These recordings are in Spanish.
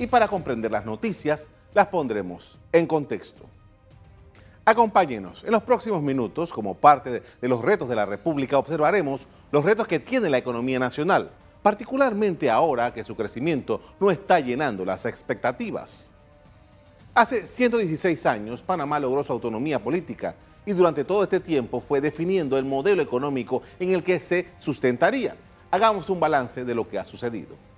y para comprender las noticias las pondremos en contexto. Acompáñenos. En los próximos minutos, como parte de, los retos de la República, observaremos los retos que tiene la economía nacional, particularmente ahora que su crecimiento no está llenando las expectativas. Hace 116 años, Panamá logró su autonomía política y durante todo este tiempo fue definiendo el modelo económico en el que se sustentaría. Hagamos un balance de lo que ha sucedido.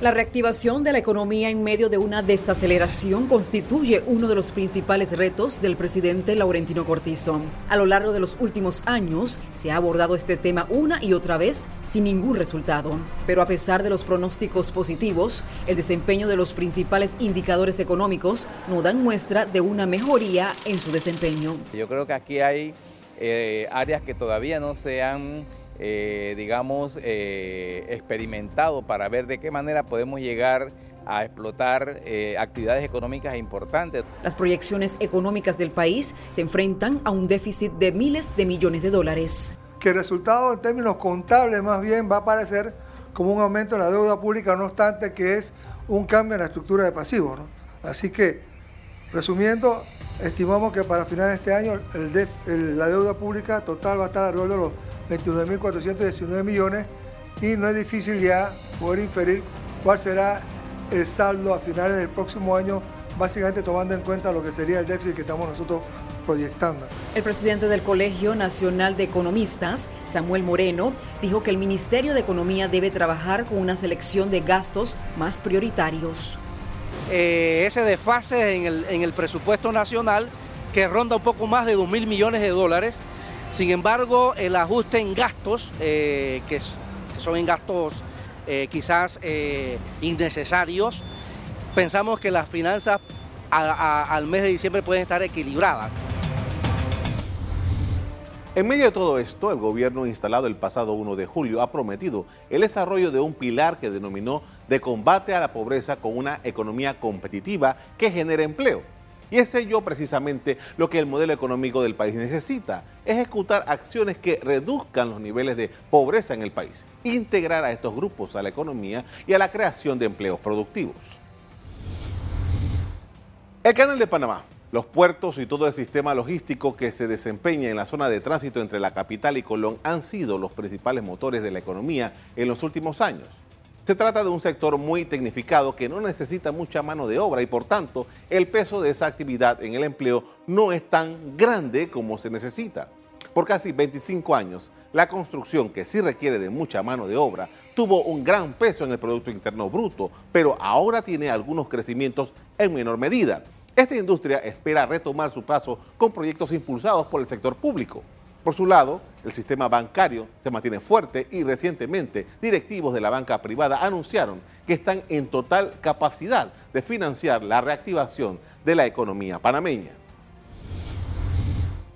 La reactivación de la economía en medio de una desaceleración constituye uno de los principales retos del presidente Laurentino Cortizo. A lo largo de los últimos años se ha abordado este tema una y otra vez sin ningún resultado. Pero a pesar de los pronósticos positivos, el desempeño de los principales indicadores económicos no dan muestra de una mejoría en su desempeño. Yo creo que aquí hay eh, áreas que todavía no se han eh, digamos, eh, experimentado para ver de qué manera podemos llegar a explotar eh, actividades económicas importantes. Las proyecciones económicas del país se enfrentan a un déficit de miles de millones de dólares. Que el resultado en términos contables más bien va a aparecer como un aumento en la deuda pública, no obstante que es un cambio en la estructura de pasivos. Así que, resumiendo, estimamos que para finales de este año la deuda pública total va a estar alrededor de los 29.419 millones y no es difícil ya poder inferir cuál será el saldo a finales del próximo año, básicamente tomando en cuenta lo que sería el déficit que estamos nosotros proyectando. El presidente del Colegio Nacional de Economistas, Samuel Moreno, dijo que el Ministerio de Economía debe trabajar con una selección de gastos más prioritarios. Eh, ese desfase en el, en el presupuesto nacional que ronda un poco más de 2 mil millones de dólares, sin embargo, el ajuste en gastos, eh, que, son en gastos eh, quizás eh, innecesarios, pensamos que las finanzas al mes de diciembre pueden estar equilibradas. En medio de todo esto, el gobierno instalado el pasado 1 de julio ha prometido el desarrollo de un pilar que denominó de combate a la pobreza con una economía competitiva que genere empleo. Y es ello precisamente lo que el modelo económico del país necesita, ejecutar acciones que reduzcan los niveles de pobreza en el país, integrar a estos grupos a la economía y a la creación de empleos productivos. El Canal de Panamá, los puertos y todo el sistema logístico que se desempeña en la zona de tránsito entre la capital y Colón han sido los principales motores de la economía en los últimos años. Se trata de un sector muy tecnificado que no necesita mucha mano de obra y por tanto el peso de esa actividad en el empleo no es tan grande como se necesita. Por casi 25 años, la construcción, que sí requiere de mucha mano de obra, tuvo un gran peso en el Producto Interno Bruto, pero ahora tiene algunos crecimientos en menor medida. Esta industria espera retomar su paso con proyectos impulsados por el sector público. Por su lado, el sistema bancario se mantiene fuerte y recientemente directivos de la banca privada anunciaron que están en total capacidad de financiar la reactivación de la economía panameña.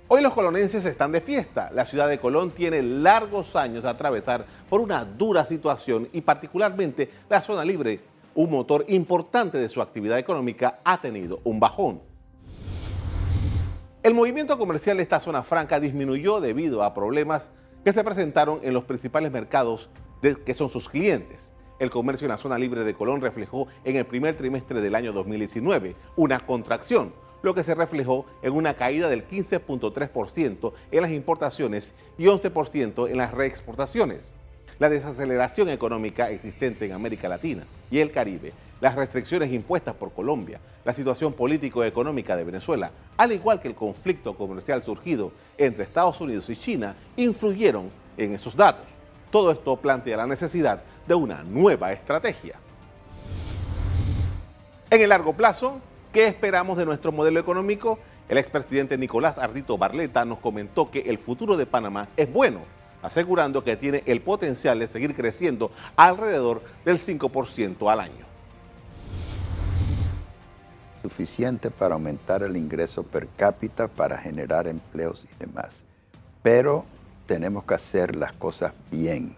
Hoy los colonenses están de fiesta. La ciudad de Colón tiene largos años a atravesar por una dura situación y particularmente la zona libre, un motor importante de su actividad económica, ha tenido un bajón. El movimiento comercial de esta zona franca disminuyó debido a problemas que se presentaron en los principales mercados que son sus clientes. El comercio en la zona libre de Colón reflejó en el primer trimestre del año 2019 una contracción, lo que se reflejó en una caída del 15.3% en las importaciones y 11% en las reexportaciones. La desaceleración económica existente en América Latina y el Caribe las restricciones impuestas por Colombia, la situación político-económica de Venezuela, al igual que el conflicto comercial surgido entre Estados Unidos y China, influyeron en esos datos. Todo esto plantea la necesidad de una nueva estrategia. En el largo plazo, ¿qué esperamos de nuestro modelo económico? El expresidente Nicolás Ardito Barleta nos comentó que el futuro de Panamá es bueno, asegurando que tiene el potencial de seguir creciendo alrededor del 5% al año suficiente para aumentar el ingreso per cápita, para generar empleos y demás. Pero tenemos que hacer las cosas bien.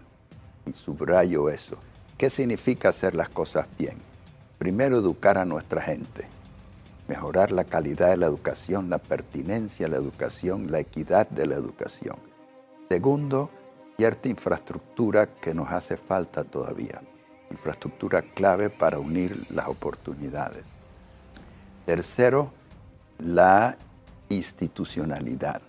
Y subrayo eso. ¿Qué significa hacer las cosas bien? Primero, educar a nuestra gente. Mejorar la calidad de la educación, la pertinencia de la educación, la equidad de la educación. Segundo, cierta infraestructura que nos hace falta todavía, infraestructura clave para unir las oportunidades. Tercero, la institucionalidad,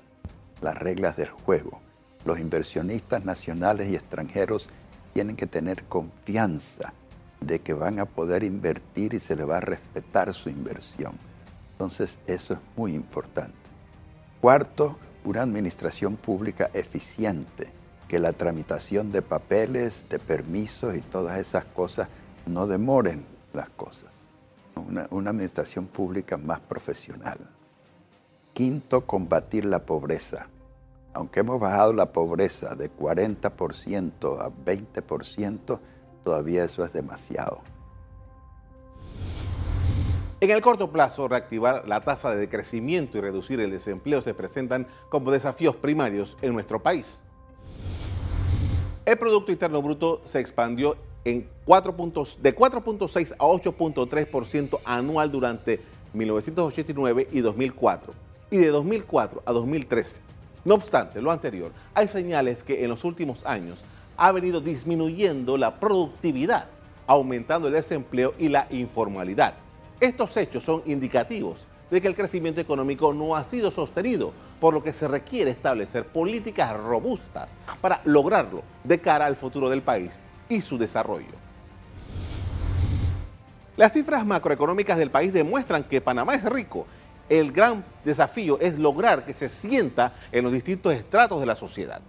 las reglas del juego. Los inversionistas nacionales y extranjeros tienen que tener confianza de que van a poder invertir y se les va a respetar su inversión. Entonces, eso es muy importante. Cuarto, una administración pública eficiente, que la tramitación de papeles, de permisos y todas esas cosas no demoren las cosas. Una, administración pública más profesional. Quinto, combatir la pobreza. Aunque hemos bajado la pobreza de 40% a 20%, todavía eso es demasiado. En el corto plazo, reactivar la tasa de crecimiento y reducir el desempleo se presentan como desafíos primarios en nuestro país. El Producto Interno Bruto se expandió en 4 puntos, de 4.6 a 8.3% anual durante 1989 y 2004 y de 2004 a 2013. No obstante lo anterior, hay señales que en los últimos años ha venido disminuyendo la productividad, aumentando el desempleo y la informalidad. Estos hechos son indicativos de que el crecimiento económico no ha sido sostenido, por lo que se requiere establecer políticas robustas para lograrlo de cara al futuro del país y su desarrollo. Las cifras macroeconómicas del país demuestran que Panamá es rico. El gran desafío es lograr que se sienta en los distintos estratos de la sociedad.